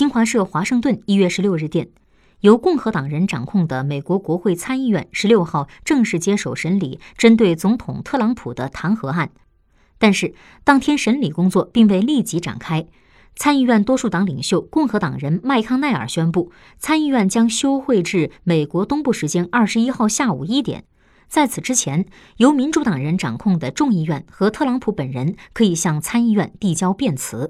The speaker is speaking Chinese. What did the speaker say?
新华社华盛顿一月十六日电由共和党人掌控的美国国会参议院十六号正式接手审理针对总统特朗普的弹劾案。但是当天审理工作并未立即展开参议院多数党领袖共和党人麦康奈尔宣布参议院将休会至美国东部时间二十一号下午一点。在此之前由民主党人掌控的众议院和特朗普本人可以向参议院递交辩词。